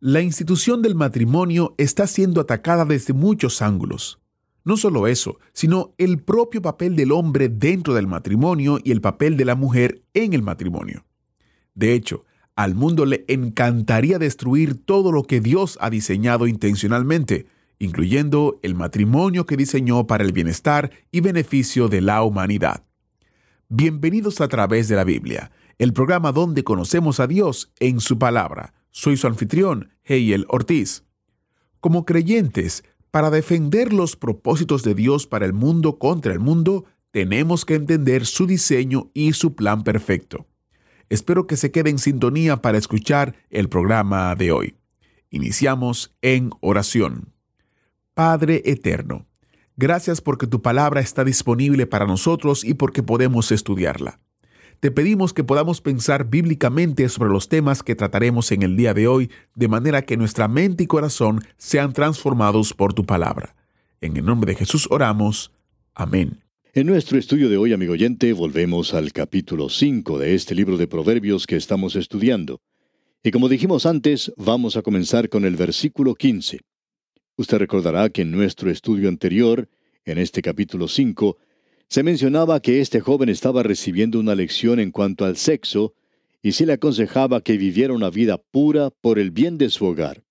La institución del matrimonio está siendo atacada desde muchos ángulos. No solo eso, sino el propio papel del hombre dentro del matrimonio y el papel de la mujer en el matrimonio. De hecho, al mundo le encantaría destruir todo lo que Dios ha diseñado intencionalmente, incluyendo el matrimonio que diseñó para el bienestar y beneficio de la humanidad. Bienvenidos a través de la Biblia, el programa donde conocemos a Dios en su palabra. Soy su anfitrión, Heiel Ortiz. Como creyentes, para defender los propósitos de Dios para el mundo contra el mundo, tenemos que entender su diseño y su plan perfecto. Espero que se quede en sintonía para escuchar el programa de hoy. Iniciamos en oración. Padre Eterno, gracias porque tu palabra está disponible para nosotros y porque podemos estudiarla. Te pedimos que podamos pensar bíblicamente sobre los temas que trataremos en el día de hoy, de manera que nuestra mente y corazón sean transformados por tu palabra. En el nombre de Jesús oramos. Amén. En nuestro estudio de hoy, amigo oyente, volvemos al capítulo 5 de este libro de Proverbios que estamos estudiando. Y como dijimos antes, vamos a comenzar con el versículo 15. Usted recordará que en nuestro estudio anterior, en este capítulo 5, se mencionaba que este joven estaba recibiendo una lección en cuanto al sexo y se le aconsejaba que viviera una vida pura por el bien de su hogar.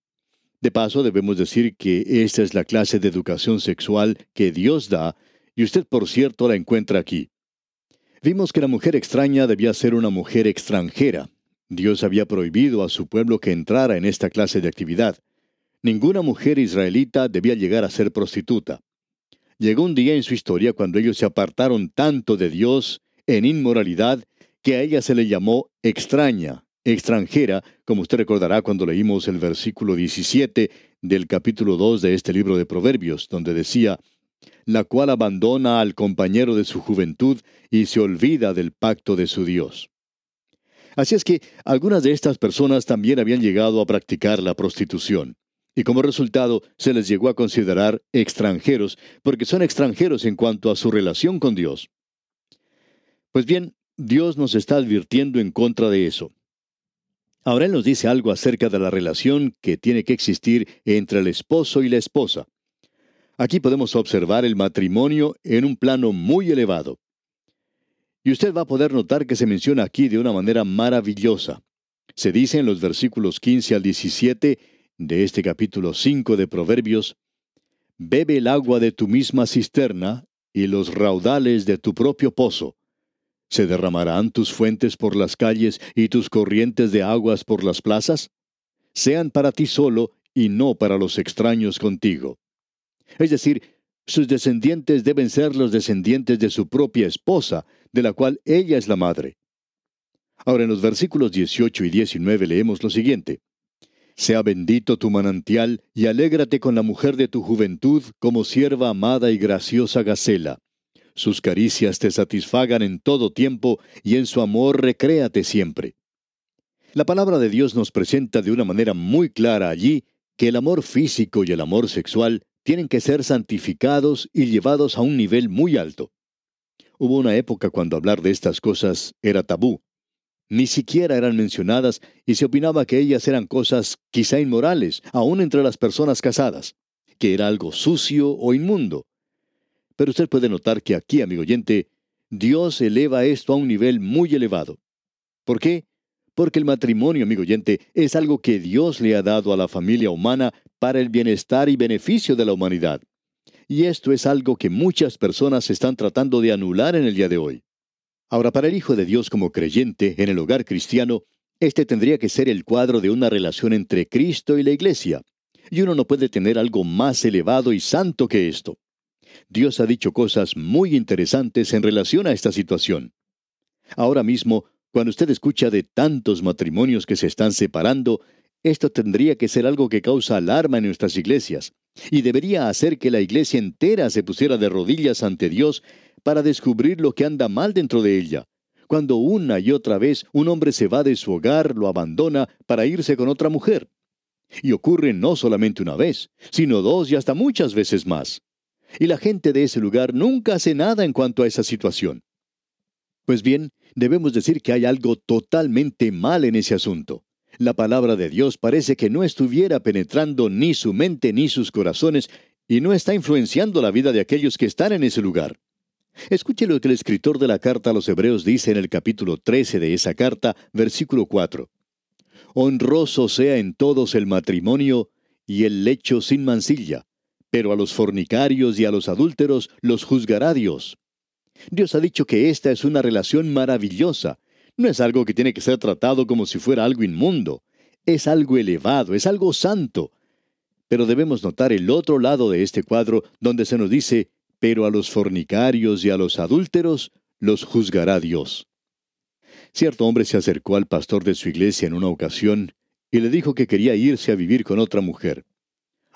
De paso, debemos decir que esta es la clase de educación sexual que Dios da, y usted por cierto la encuentra aquí. Vimos que la mujer extraña debía ser una mujer extranjera. Dios había prohibido a su pueblo que entrara en esta clase de actividad. Ninguna mujer israelita debía llegar a ser prostituta. Llegó un día en su historia cuando ellos se apartaron tanto de Dios en inmoralidad que a ella se le llamó extraña, extranjera, como usted recordará cuando leímos el versículo 17 del capítulo 2 de este libro de Proverbios, donde decía, la cual abandona al compañero de su juventud y se olvida del pacto de su Dios. Así es que algunas de estas personas también habían llegado a practicar la prostitución y como resultado se les llegó a considerar extranjeros, porque son extranjeros en cuanto a su relación con Dios. Pues bien, Dios nos está advirtiendo en contra de eso. Ahora Él nos dice algo acerca de la relación que tiene que existir entre el esposo y la esposa. Aquí podemos observar el matrimonio en un plano muy elevado. Y usted va a poder notar que se menciona aquí de una manera maravillosa. Se dice en los versículos 15 al 17, de este capítulo 5 de Proverbios, Bebe el agua de tu misma cisterna y los raudales de tu propio pozo. ¿Se derramarán tus fuentes por las calles y tus corrientes de aguas por las plazas? Sean para ti solo y no para los extraños contigo. Es decir, sus descendientes deben ser los descendientes de su propia esposa, de la cual ella es la madre. Ahora en los versículos 18 y 19 leemos lo siguiente. Sea bendito tu manantial, y alégrate con la mujer de tu juventud como sierva amada y graciosa Gacela. Sus caricias te satisfagan en todo tiempo, y en su amor recréate siempre. La palabra de Dios nos presenta de una manera muy clara allí que el amor físico y el amor sexual tienen que ser santificados y llevados a un nivel muy alto. Hubo una época cuando hablar de estas cosas era tabú ni siquiera eran mencionadas y se opinaba que ellas eran cosas quizá inmorales, aún entre las personas casadas, que era algo sucio o inmundo. Pero usted puede notar que aquí, amigo oyente, Dios eleva esto a un nivel muy elevado. ¿Por qué? Porque el matrimonio, amigo oyente, es algo que Dios le ha dado a la familia humana para el bienestar y beneficio de la humanidad. Y esto es algo que muchas personas están tratando de anular en el día de hoy. Ahora, para el Hijo de Dios como creyente en el hogar cristiano, este tendría que ser el cuadro de una relación entre Cristo y la Iglesia. Y uno no puede tener algo más elevado y santo que esto. Dios ha dicho cosas muy interesantes en relación a esta situación. Ahora mismo, cuando usted escucha de tantos matrimonios que se están separando, Esto tendría que ser algo que causa alarma en nuestras iglesias, y debería hacer que la iglesia entera se pusiera de rodillas ante Dios para descubrir lo que anda mal dentro de ella. Cuando una y otra vez un hombre se va de su hogar, lo abandona para irse con otra mujer. Y ocurre no solamente una vez, sino dos y hasta muchas veces más. Y la gente de ese lugar nunca hace nada en cuanto a esa situación. Pues bien, debemos decir que hay algo totalmente mal en ese asunto. La palabra de Dios parece que no estuviera penetrando ni su mente ni sus corazones y no está influenciando la vida de aquellos que están en ese lugar. Escuche lo que el escritor de la carta a los Hebreos dice en el capítulo 13 de esa carta, versículo 4. Honroso sea en todos el matrimonio y el lecho sin mancilla, pero a los fornicarios y a los adúlteros los juzgará Dios. Dios ha dicho que esta es una relación maravillosa. No es algo que tiene que ser tratado como si fuera algo inmundo. Es algo elevado, es algo santo. Pero debemos notar el otro lado de este cuadro donde se nos dice, pero a los fornicarios y a los adúlteros los juzgará Dios. Cierto hombre se acercó al pastor de su iglesia en una ocasión y le dijo que quería irse a vivir con otra mujer.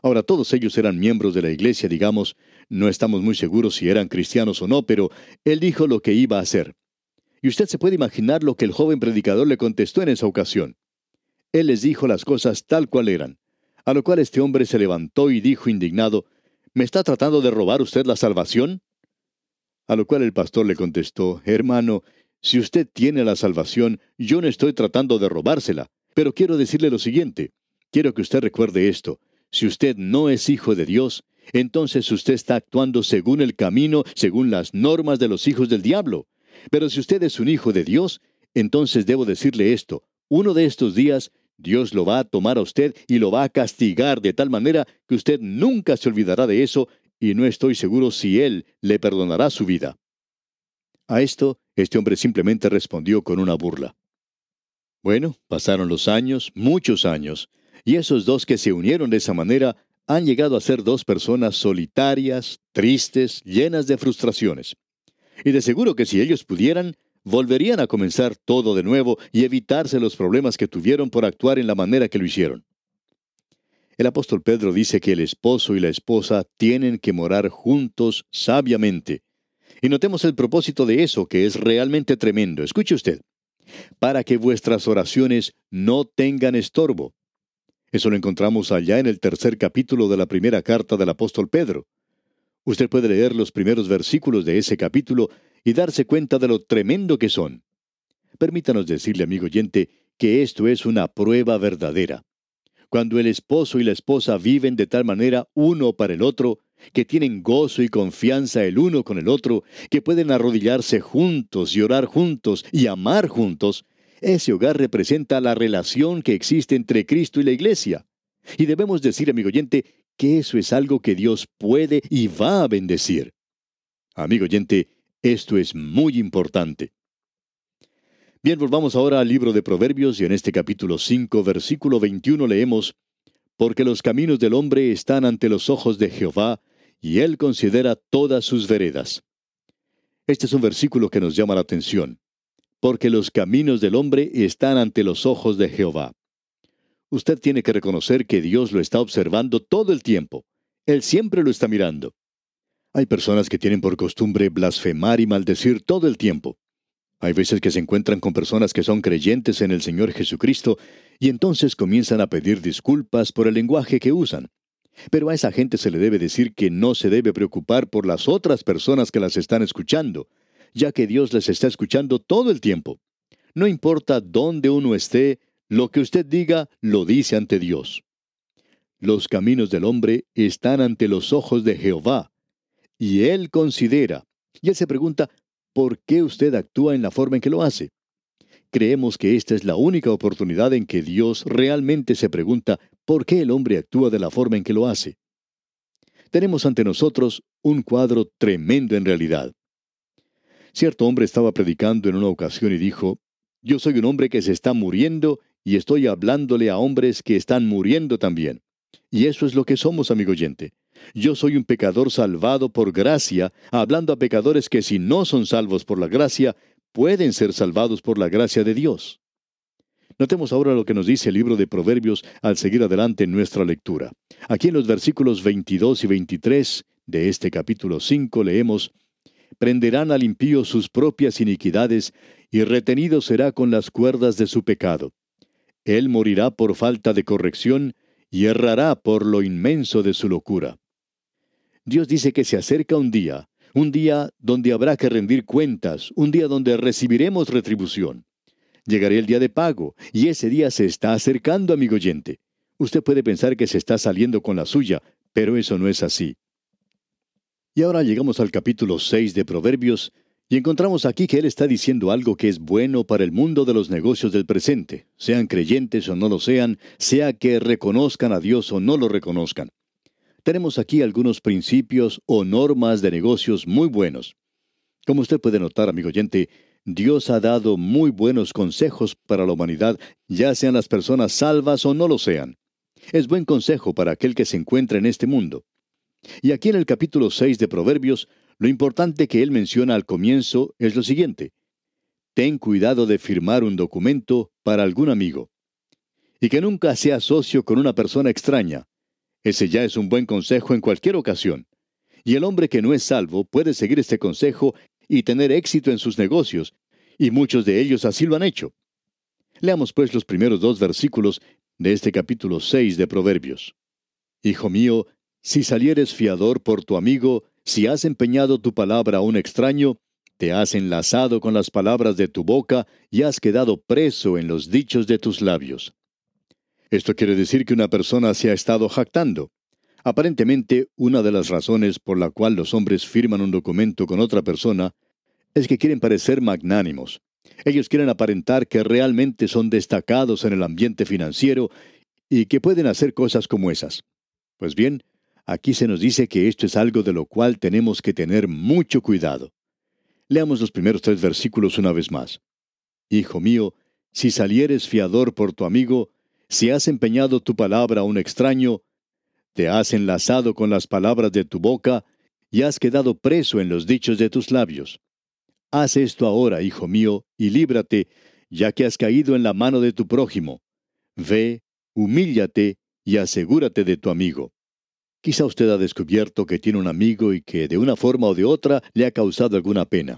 Ahora todos ellos eran miembros de la iglesia, digamos, no estamos muy seguros si eran cristianos o no, pero él dijo lo que iba a hacer. Y usted se puede imaginar lo que el joven predicador le contestó en esa ocasión. Él les dijo las cosas tal cual eran, a lo cual este hombre se levantó y dijo indignado, ¿Me está tratando de robar usted la salvación? A lo cual el pastor le contestó, Hermano, si usted tiene la salvación, yo no estoy tratando de robársela, pero quiero decirle lo siguiente. Quiero que usted recuerde esto. Si usted no es hijo de Dios, entonces usted está actuando según el camino, según las normas de los hijos del diablo. Pero si usted es un hijo de Dios, entonces debo decirle esto. Uno de estos días, Dios lo va a tomar a usted y lo va a castigar de tal manera que usted nunca se olvidará de eso y no estoy seguro si Él le perdonará su vida. A esto, este hombre simplemente respondió con una burla. Bueno, pasaron los años, muchos años, y esos dos que se unieron de esa manera han llegado a ser dos personas solitarias, tristes, llenas de frustraciones. Y de seguro que si ellos pudieran, volverían a comenzar todo de nuevo y evitarse los problemas que tuvieron por actuar en la manera que lo hicieron. El apóstol Pedro dice que el esposo y la esposa tienen que morar juntos sabiamente, y notemos el propósito de eso, que es realmente tremendo. Escuche usted. Para que vuestras oraciones no tengan estorbo. Eso lo encontramos allá en el tercer capítulo de la primera carta del apóstol Pedro. Usted puede leer los primeros versículos de ese capítulo y darse cuenta de lo tremendo que son. Permítanos decirle, amigo oyente, que esto es una prueba verdadera. Cuando el esposo y la esposa viven de tal manera uno para el otro, que tienen gozo y confianza el uno con el otro, que pueden arrodillarse juntos y orar juntos y amar juntos, ese hogar representa la relación que existe entre Cristo y la iglesia. Y debemos decir, amigo oyente, que eso es algo que Dios puede y va a bendecir. Amigo oyente, esto es muy importante. Bien, volvamos ahora al libro de Proverbios y en este capítulo 5, versículo 21 leemos, Porque los caminos del hombre están ante los ojos de Jehová, y él considera todas sus veredas. Este es un versículo que nos llama la atención, porque los caminos del hombre están ante los ojos de Jehová. Usted tiene que reconocer que Dios lo está observando todo el tiempo. Él siempre lo está mirando. Hay personas que tienen por costumbre blasfemar y maldecir todo el tiempo. Hay veces que se encuentran con personas que son creyentes en el Señor Jesucristo y entonces comienzan a pedir disculpas por el lenguaje que usan. Pero a esa gente se le debe decir que no se debe preocupar por las otras personas que las están escuchando, ya que Dios les está escuchando todo el tiempo. No importa dónde uno esté, lo que usted diga lo dice ante Dios. Los caminos del hombre están ante los ojos de Jehová, y Él considera, y Él se pregunta, ¿por qué usted actúa en la forma en que lo hace? Creemos que esta es la única oportunidad en que Dios realmente se pregunta por qué el hombre actúa de la forma en que lo hace. Tenemos ante nosotros un cuadro tremendo en realidad. Cierto hombre estaba predicando en una ocasión y dijo, Yo soy un hombre que se está muriendo y estoy hablándole a hombres que están muriendo también. Y eso es lo que somos, amigo oyente. Yo soy un pecador salvado por gracia, hablando a pecadores que si no son salvos por la gracia, pueden ser salvados por la gracia de Dios. Notemos ahora lo que nos dice el libro de Proverbios al seguir adelante en nuestra lectura. Aquí en los versículos 22 y 23 de este capítulo 5 leemos, Prenderán al impío sus propias iniquidades, y retenido será con las cuerdas de su pecado. Él morirá por falta de corrección, y errará por lo inmenso de su locura. Dios dice que se acerca un día, un día donde habrá que rendir cuentas, un día donde recibiremos retribución. Llegará el día de pago, y ese día se está acercando, amigo oyente. Usted puede pensar que se está saliendo con la suya, pero eso no es así. Y ahora llegamos al capítulo 6 de Proverbios, y encontramos aquí que él está diciendo algo que es bueno para el mundo de los negocios del presente, sean creyentes o no lo sean, sea que reconozcan a Dios o no lo reconozcan. Tenemos aquí algunos principios o normas de negocios muy buenos. Como usted puede notar, amigo oyente, Dios ha dado muy buenos consejos para la humanidad, ya sean las personas salvas o no lo sean. Es buen consejo para aquel que se encuentra en este mundo. Y aquí en el capítulo 6 de Proverbios, lo importante que él menciona al comienzo es lo siguiente. Ten cuidado de firmar un documento para algún amigo. Y que nunca sea socio con una persona extraña. Ese ya es un buen consejo en cualquier ocasión. Y el hombre que no es salvo puede seguir este consejo y tener éxito en sus negocios, y muchos de ellos así lo han hecho. Leamos pues los primeros dos versículos de este capítulo 6 de Proverbios. Hijo mío, si salieres fiador por tu amigo, si has empeñado tu palabra a un extraño, te has enlazado con las palabras de tu boca y has quedado preso en los dichos de tus labios. Esto quiere decir que una persona se ha estado jactando. Aparentemente, una de las razones por la cual los hombres firman un documento con otra persona es que quieren parecer magnánimos. Ellos quieren aparentar que realmente son destacados en el ambiente financiero y que pueden hacer cosas como esas. Pues bien, Aquí se nos dice que esto es algo de lo cual tenemos que tener mucho cuidado. Leamos los primeros tres versículos una vez más. Hijo mío, si salieres fiador por tu amigo, si has empeñado tu palabra a un extraño, te has enlazado con las palabras de tu boca y has quedado preso en los dichos de tus labios. Haz esto ahora, hijo mío, y líbrate, ya que has caído en la mano de tu prójimo. Ve, humíllate y asegúrate de tu amigo. Quizá usted ha descubierto que tiene un amigo y que de una forma o de otra le ha causado alguna pena.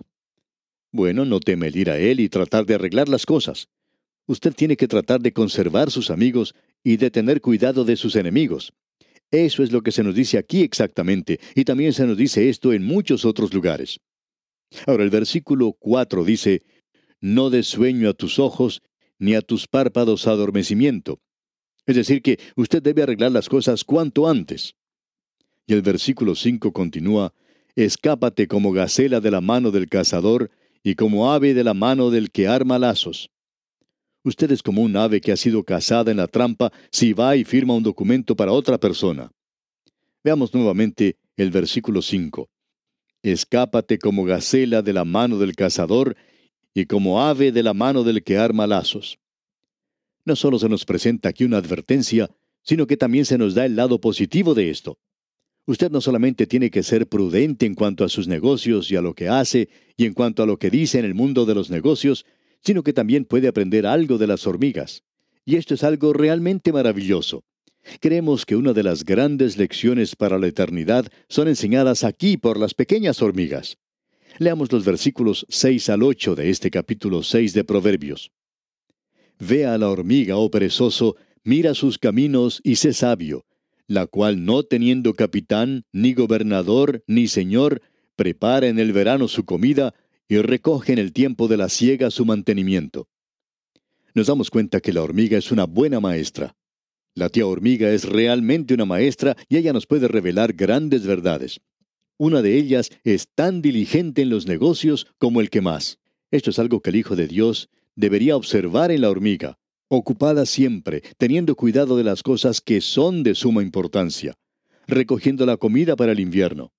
Bueno, no teme el ir a él y tratar de arreglar las cosas. Usted tiene que tratar de conservar sus amigos y de tener cuidado de sus enemigos. Eso es lo que se nos dice aquí exactamente, y también se nos dice esto en muchos otros lugares. Ahora el versículo 4 dice, No des sueño a tus ojos, ni a tus párpados adormecimiento. Es decir, que usted debe arreglar las cosas cuanto antes. Y el versículo 5 continúa, Escápate como gacela de la mano del cazador y como ave de la mano del que arma lazos. Usted es como un ave que ha sido cazada en la trampa si va y firma un documento para otra persona. Veamos nuevamente el versículo 5. Escápate como gacela de la mano del cazador y como ave de la mano del que arma lazos. No solo se nos presenta aquí una advertencia, sino que también se nos da el lado positivo de esto. Usted no solamente tiene que ser prudente en cuanto a sus negocios y a lo que hace y en cuanto a lo que dice en el mundo de los negocios, sino que también puede aprender algo de las hormigas. Y esto es algo realmente maravilloso. Creemos que una de las grandes lecciones para la eternidad son enseñadas aquí por las pequeñas hormigas. Leamos los versículos 6 al 8 de este capítulo 6 de Proverbios. Ve a la hormiga, oh perezoso, mira sus caminos y sé sabio, la cual no teniendo capitán, ni gobernador, ni señor, prepara en el verano su comida y recoge en el tiempo de la siega su mantenimiento. Nos damos cuenta que la hormiga es una buena maestra. La tía hormiga es realmente una maestra y ella nos puede revelar grandes verdades. Una de ellas es tan diligente en los negocios como el que más. Esto es algo que el Hijo de Dios debería observar en la hormiga ocupada siempre, teniendo cuidado de las cosas que son de suma importancia, recogiendo la comida para el invierno,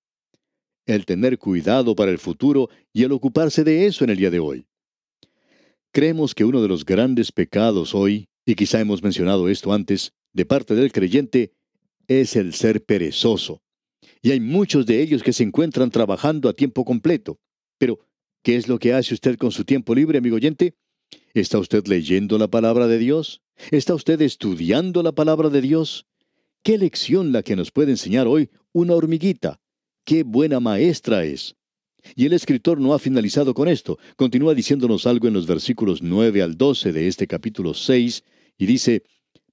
el tener cuidado para el futuro y el ocuparse de eso en el día de hoy. Creemos que uno de los grandes pecados hoy, y quizá hemos mencionado esto antes, de parte del creyente, es el ser perezoso. Y hay muchos de ellos que se encuentran trabajando a tiempo completo. Pero, ¿qué es lo que hace usted con su tiempo libre, amigo oyente? ¿Está usted leyendo la palabra de Dios? ¿Está usted estudiando la palabra de Dios? ¿Qué lección la que nos puede enseñar hoy una hormiguita? ¡Qué buena maestra es! Y el escritor no ha finalizado con esto. Continúa diciéndonos algo en los versículos 9 al 12 de este capítulo 6 y dice,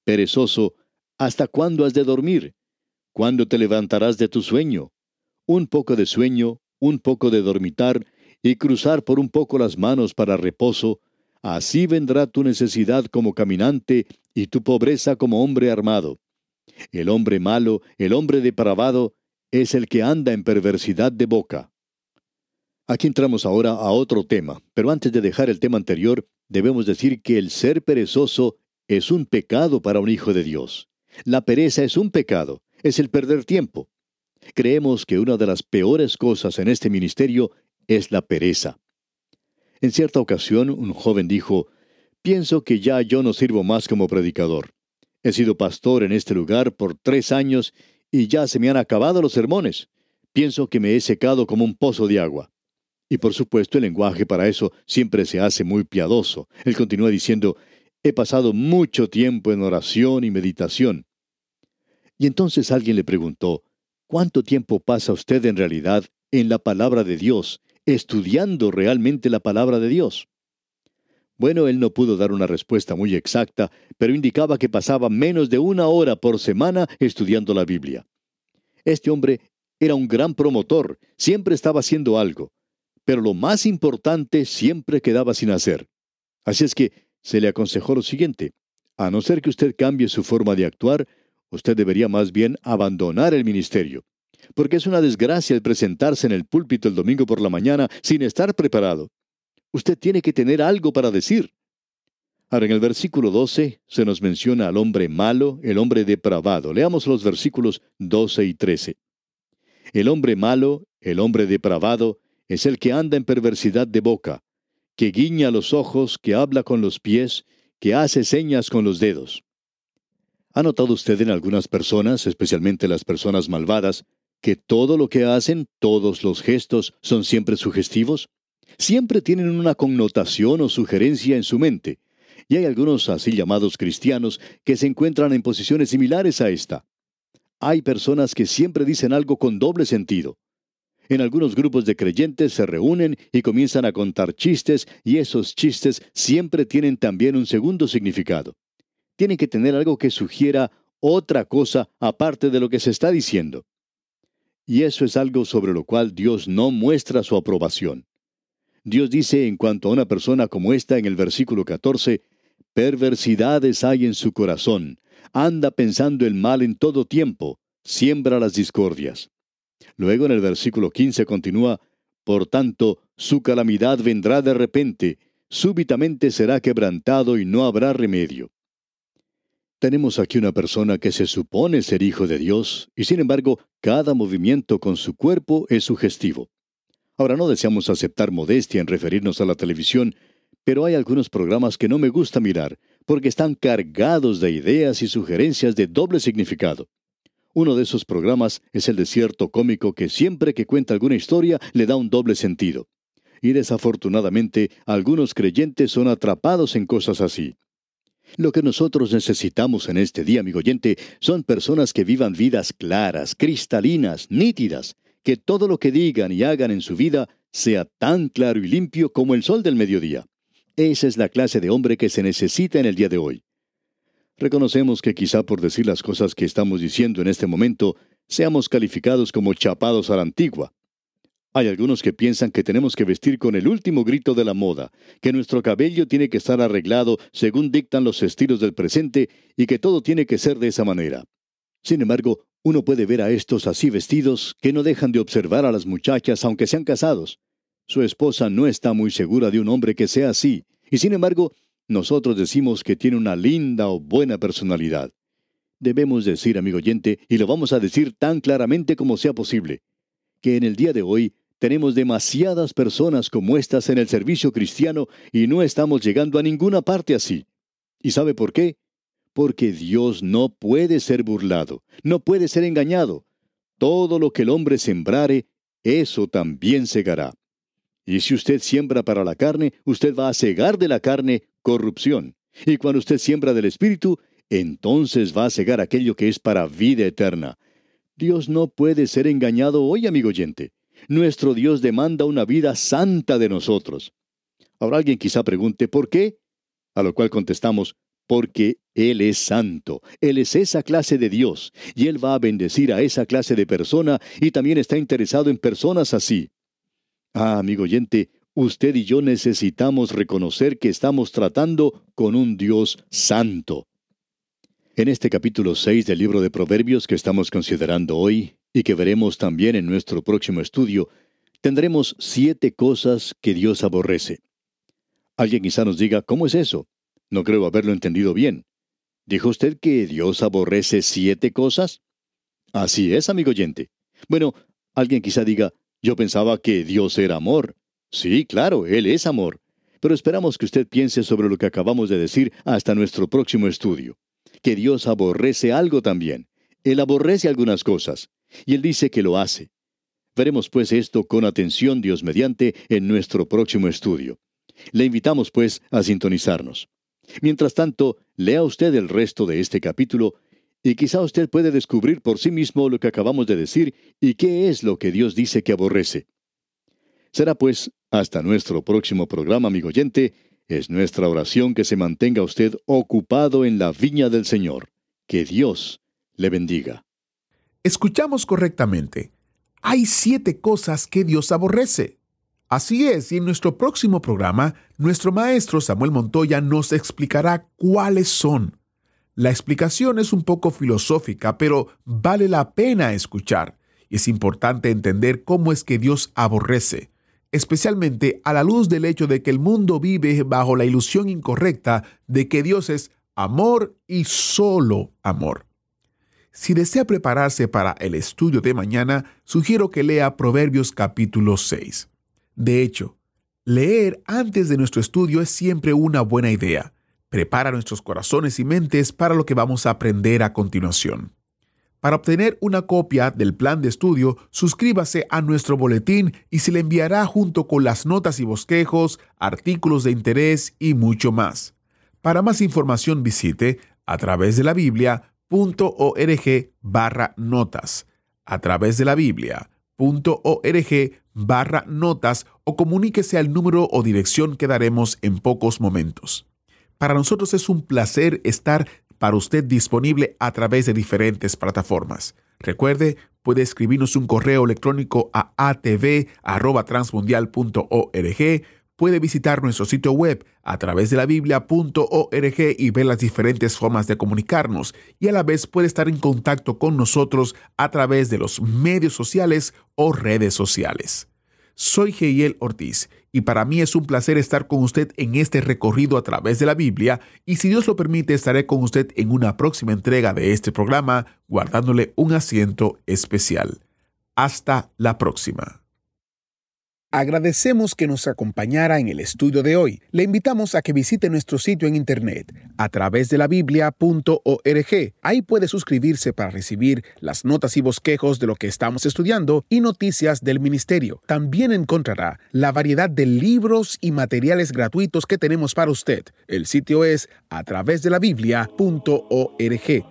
Perezoso, ¿hasta cuándo has de dormir? ¿Cuándo te levantarás de tu sueño? Un poco de sueño, un poco de dormitar y cruzar por un poco las manos para reposo, así vendrá tu necesidad como caminante y tu pobreza como hombre armado. El hombre malo, el hombre depravado, es el que anda en perversidad de boca. Aquí entramos ahora a otro tema, pero antes de dejar el tema anterior, debemos decir que el ser perezoso es un pecado para un hijo de Dios. La pereza es un pecado, es el perder tiempo. Creemos que una de las peores cosas en este ministerio es la pereza. En cierta ocasión, un joven dijo, Pienso que ya yo no sirvo más como predicador. He sido pastor en este lugar por tres años y ya se me han acabado los sermones. Pienso que me he secado como un pozo de agua. Y por supuesto el lenguaje para eso siempre se hace muy piadoso. Él continúa diciendo, he pasado mucho tiempo en oración y meditación. Y entonces alguien le preguntó, ¿cuánto tiempo pasa usted en realidad en la palabra de Dios, estudiando realmente la palabra de Dios? Bueno, él no pudo dar una respuesta muy exacta, pero indicaba que pasaba menos de una hora por semana estudiando la Biblia. Este hombre era un gran promotor, siempre estaba haciendo algo pero lo más importante siempre quedaba sin hacer. Así es que se le aconsejó lo siguiente, a no ser que usted cambie su forma de actuar, usted debería más bien abandonar el ministerio, porque es una desgracia el presentarse en el púlpito el domingo por la mañana sin estar preparado. Usted tiene que tener algo para decir. Ahora, en el versículo 12 se nos menciona al hombre malo, el hombre depravado. Leamos los versículos 12 y 13. El hombre malo, el hombre depravado, es el que anda en perversidad de boca, que guiña los ojos, que habla con los pies, que hace señas con los dedos. ¿Ha notado usted en algunas personas, especialmente las personas malvadas, que todo lo que hacen, todos los gestos, son siempre sugestivos? Siempre tienen una connotación o sugerencia en su mente, y hay algunos así llamados cristianos que se encuentran en posiciones similares a esta. Hay personas que siempre dicen algo con doble sentido. En algunos grupos de creyentes se reúnen y comienzan a contar chistes y esos chistes siempre tienen también un segundo significado. Tienen que tener algo que sugiera otra cosa aparte de lo que se está diciendo. Y eso es algo sobre lo cual Dios no muestra su aprobación. Dios dice en cuanto a una persona como esta en el versículo 14, perversidades hay en su corazón, anda pensando el mal en todo tiempo, siembra las discordias. Luego en el versículo 15 continúa, Por tanto, su calamidad vendrá de repente, súbitamente será quebrantado y no habrá remedio. Tenemos aquí una persona que se supone ser hijo de Dios, y sin embargo, cada movimiento con su cuerpo es sugestivo. Ahora no deseamos aceptar modestia en referirnos a la televisión, pero hay algunos programas que no me gusta mirar, porque están cargados de ideas y sugerencias de doble significado. Uno de esos programas es el desierto cómico que siempre que cuenta alguna historia le da un doble sentido. Y desafortunadamente algunos creyentes son atrapados en cosas así. Lo que nosotros necesitamos en este día, amigo oyente, son personas que vivan vidas claras, cristalinas, nítidas, que todo lo que digan y hagan en su vida sea tan claro y limpio como el sol del mediodía. Esa es la clase de hombre que se necesita en el día de hoy. Reconocemos que quizá por decir las cosas que estamos diciendo en este momento, seamos calificados como chapados a la antigua. Hay algunos que piensan que tenemos que vestir con el último grito de la moda, que nuestro cabello tiene que estar arreglado según dictan los estilos del presente y que todo tiene que ser de esa manera. Sin embargo, uno puede ver a estos así vestidos que no dejan de observar a las muchachas aunque sean casados. Su esposa no está muy segura de un hombre que sea así, y sin embargo nosotros decimos que tiene una linda o buena personalidad. Debemos decir, amigo oyente, y lo vamos a decir tan claramente como sea posible, que en el día de hoy tenemos demasiadas personas como estas en el servicio cristiano y no estamos llegando a ninguna parte así. ¿Y sabe por qué? Porque Dios no puede ser burlado, no puede ser engañado. Todo lo que el hombre sembrare, eso también segará. Y si usted siembra para la carne, usted va a cegar de la carne corrupción. Y cuando usted siembra del Espíritu, entonces va a cegar aquello que es para vida eterna. Dios no puede ser engañado hoy, amigo oyente. Nuestro Dios demanda una vida santa de nosotros. Ahora alguien quizá pregunte, ¿por qué? A lo cual contestamos, porque Él es santo, Él es esa clase de Dios, y Él va a bendecir a esa clase de persona y también está interesado en personas así. Ah, amigo oyente, usted y yo necesitamos reconocer que estamos tratando con un Dios santo. En este capítulo 6 del libro de Proverbios que estamos considerando hoy y que veremos también en nuestro próximo estudio, tendremos siete cosas que Dios aborrece. Alguien quizá nos diga, ¿cómo es eso? No creo haberlo entendido bien. ¿Dijo usted que Dios aborrece siete cosas? Así es, amigo oyente. Bueno, alguien quizá diga, yo pensaba que Dios era amor. Sí, claro, Él es amor. Pero esperamos que usted piense sobre lo que acabamos de decir hasta nuestro próximo estudio. Que Dios aborrece algo también. Él aborrece algunas cosas. Y Él dice que lo hace. Veremos pues esto con atención, Dios mediante, en nuestro próximo estudio. Le invitamos pues a sintonizarnos. Mientras tanto, lea usted el resto de este capítulo y quizá usted puede descubrir por sí mismo lo que acabamos de decir y qué es lo que Dios dice que aborrece. Será pues hasta nuestro próximo programa, amigo oyente. Es nuestra oración que se mantenga usted ocupado en la viña del Señor. Que Dios le bendiga. Escuchamos correctamente. Hay siete cosas que Dios aborrece. Así es, y en nuestro próximo programa, nuestro maestro Samuel Montoya nos explicará cuáles son. La explicación es un poco filosófica, pero vale la pena escuchar. Y es importante entender cómo es que Dios aborrece, especialmente a la luz del hecho de que el mundo vive bajo la ilusión incorrecta de que Dios es amor y solo amor. Si desea prepararse para el estudio de mañana, sugiero que lea Proverbios capítulo 6. De hecho, leer antes de nuestro estudio es siempre una buena idea. Prepara nuestros corazones y mentes para lo que vamos a aprender a continuación. Para obtener una copia del plan de estudio, suscríbase a nuestro boletín y se le enviará junto con las notas y bosquejos, artículos de interés y mucho más. Para más información visite a través de la Biblia.org barra notas. A través de la Biblia .org barra notas o comuníquese al número o dirección que daremos en pocos momentos. Para nosotros es un placer estar para usted disponible a través de diferentes plataformas. Recuerde, puede escribirnos un correo electrónico a atv.transmundial.org puede visitar nuestro sitio web a través de la biblia.org y ver las diferentes formas de comunicarnos y a la vez puede estar en contacto con nosotros a través de los medios sociales o redes sociales. Soy Geiel Ortiz y para mí es un placer estar con usted en este recorrido a través de la Biblia y si Dios lo permite estaré con usted en una próxima entrega de este programa guardándole un asiento especial. Hasta la próxima. Agradecemos que nos acompañara en el estudio de hoy. Le invitamos a que visite nuestro sitio en internet a través de la biblia.org. Ahí puede suscribirse para recibir las notas y bosquejos de lo que estamos estudiando y noticias del ministerio. También encontrará la variedad de libros y materiales gratuitos que tenemos para usted. El sitio es a través de la biblia.org.